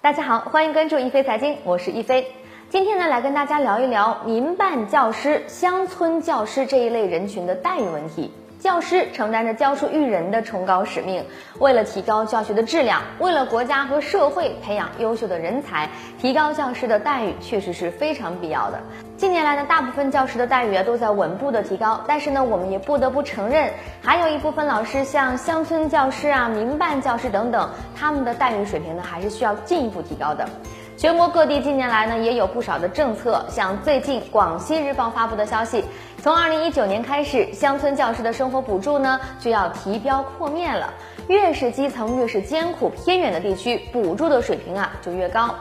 大家好，欢迎关注一飞财经，我是一飞。今天呢，来跟大家聊一聊民办教师、乡村教师这一类人群的待遇问题。教师承担着教书育人的崇高使命，为了提高教学的质量，为了国家和社会培养优秀的人才，提高教师的待遇确实是非常必要的。近年来呢，大部分教师的待遇啊都在稳步的提高，但是呢，我们也不得不承认，还有一部分老师，像乡村教师啊、民办教师等等，他们的待遇水平呢还是需要进一步提高的。全国各地近年来呢，也有不少的政策，像最近广西日报发布的消息，从二零一九年开始，乡村教师的生活补助呢就要提标扩面了。越是基层、越是艰苦偏远的地区，补助的水平啊就越高。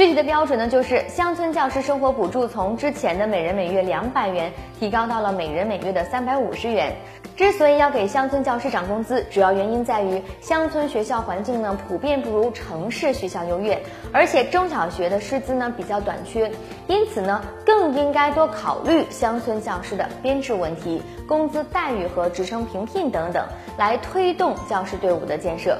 具体的标准呢，就是乡村教师生活补助从之前的每人每月两百元，提高到了每人每月的三百五十元。之所以要给乡村教师涨工资，主要原因在于乡村学校环境呢普遍不如城市学校优越，而且中小学的师资呢比较短缺，因此呢更应该多考虑乡村教师的编制问题、工资待遇和职称评聘等等，来推动教师队伍的建设。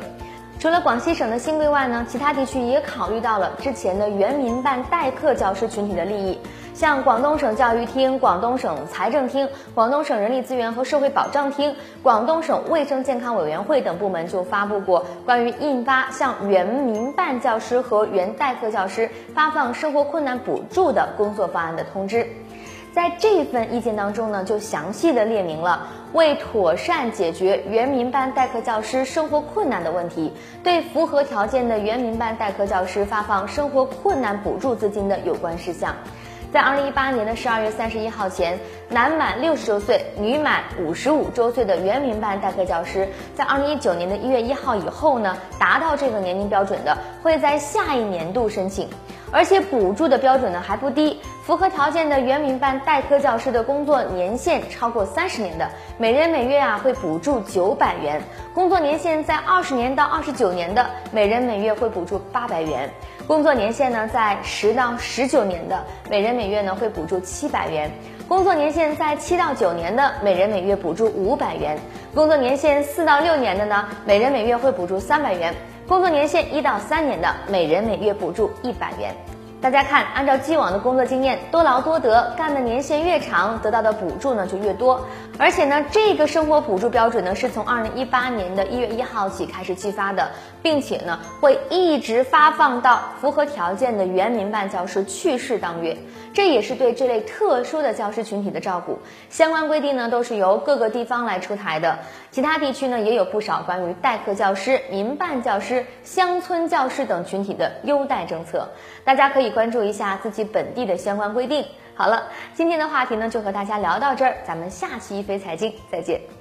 除了广西省的新规外呢，其他地区也考虑到了之前的原民办代课教师群体的利益。像广东省教育厅、广东省财政厅、广东省人力资源和社会保障厅、广东省卫生健康委员会等部门就发布过关于印发向原民办教师和原代课教师发放生活困难补助的工作方案的通知。在这份意见当中呢，就详细的列明了为妥善解决原民办代课教师生活困难的问题，对符合条件的原民办代课教师发放生活困难补助资金的有关事项。在二零一八年的十二月三十一号前，男满六十周岁、女满五十五周岁的原民办代课教师，在二零一九年的一月一号以后呢，达到这个年龄标准的，会在下一年度申请。而且补助的标准呢还不低，符合条件的原民办代课教师的工作年限超过三十年的，每人每月啊会补助九百元；工作年限在二十年到二十九年的，每人每月会补助八百元。工作年限呢在十到十九年的，每人每月呢会补助七百元；工作年限在七到九年的，每人每月补助五百元；工作年限四到六年的呢，每人每月会补助三百元；工作年限一到三年的，每人每月补助一百元。大家看，按照既往的工作经验，多劳多得，干的年限越长，得到的补助呢就越多。而且呢，这个生活补助标准呢是从二零一八年的一月一号起开始计发的，并且呢会一直发放到符合条件的原民办教师去世当月。这也是对这类特殊的教师群体的照顾。相关规定呢都是由各个地方来出台的，其他地区呢也有不少关于代课教师、民办教师、乡村教师等群体的优待政策，大家可以。关注一下自己本地的相关规定。好了，今天的话题呢就和大家聊到这儿，咱们下期一飞财经再见。